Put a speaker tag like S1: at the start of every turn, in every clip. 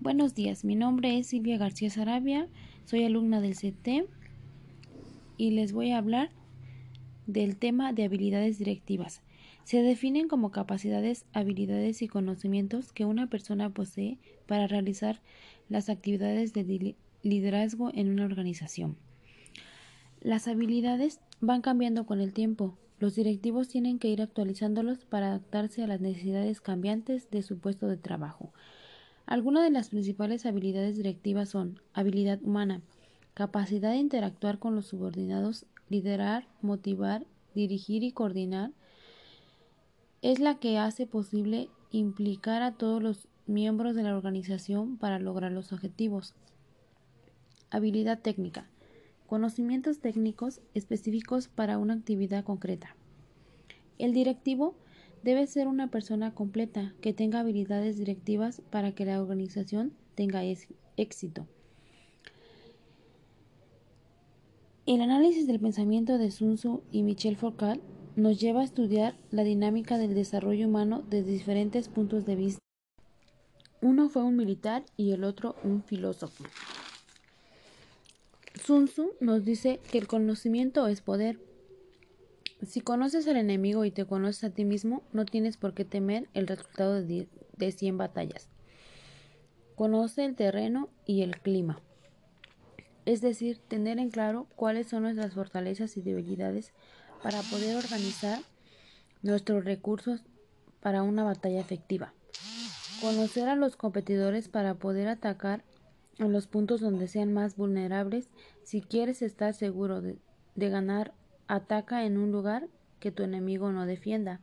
S1: Buenos días, mi nombre es Silvia García Sarabia, soy alumna del CT y les voy a hablar del tema de habilidades directivas. Se definen como capacidades, habilidades y conocimientos que una persona posee para realizar las actividades de liderazgo en una organización. Las habilidades van cambiando con el tiempo. Los directivos tienen que ir actualizándolos para adaptarse a las necesidades cambiantes de su puesto de trabajo. Algunas de las principales habilidades directivas son habilidad humana, capacidad de interactuar con los subordinados, liderar, motivar, dirigir y coordinar, es la que hace posible implicar a todos los miembros de la organización para lograr los objetivos. Habilidad técnica. Conocimientos técnicos específicos para una actividad concreta. El directivo Debe ser una persona completa que tenga habilidades directivas para que la organización tenga éxito. El análisis del pensamiento de Sun Tzu y Michel Foucault nos lleva a estudiar la dinámica del desarrollo humano desde diferentes puntos de vista. Uno fue un militar y el otro un filósofo. Sun Tzu nos dice que el conocimiento es poder, si conoces al enemigo y te conoces a ti mismo, no tienes por qué temer el resultado de, de 100 batallas. Conoce el terreno y el clima. Es decir, tener en claro cuáles son nuestras fortalezas y debilidades para poder organizar nuestros recursos para una batalla efectiva. Conocer a los competidores para poder atacar en los puntos donde sean más vulnerables si quieres estar seguro de, de ganar Ataca en un lugar que tu enemigo no defienda.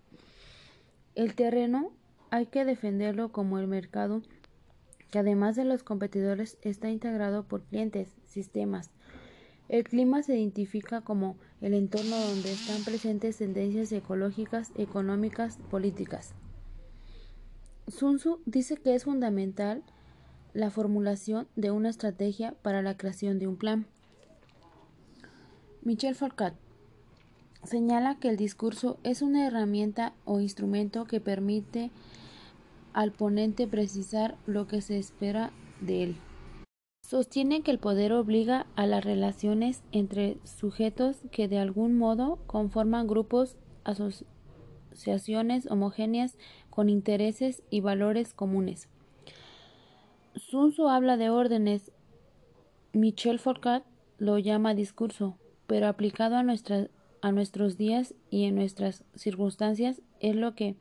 S1: El terreno hay que defenderlo como el mercado, que además de los competidores está integrado por clientes, sistemas. El clima se identifica como el entorno donde están presentes tendencias ecológicas, económicas, políticas. Sun Tzu dice que es fundamental la formulación de una estrategia para la creación de un plan. Michel Foucault señala que el discurso es una herramienta o instrumento que permite al ponente precisar lo que se espera de él. Sostiene que el poder obliga a las relaciones entre sujetos que de algún modo conforman grupos, asociaciones homogéneas con intereses y valores comunes. Sun habla de órdenes, Michel Foucault lo llama discurso, pero aplicado a a nuestros días y en nuestras circunstancias es lo que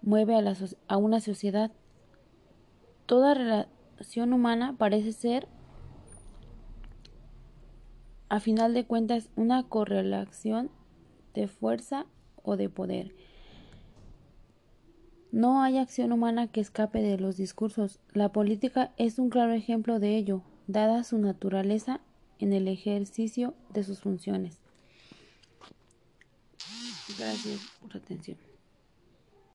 S1: mueve a, a una sociedad. Toda relación humana parece ser, a final de cuentas, una correlación de fuerza o de poder. No hay acción humana que escape de los discursos. La política es un claro ejemplo de ello, dada su naturaleza en el ejercicio de sus funciones. Gracias por su atención.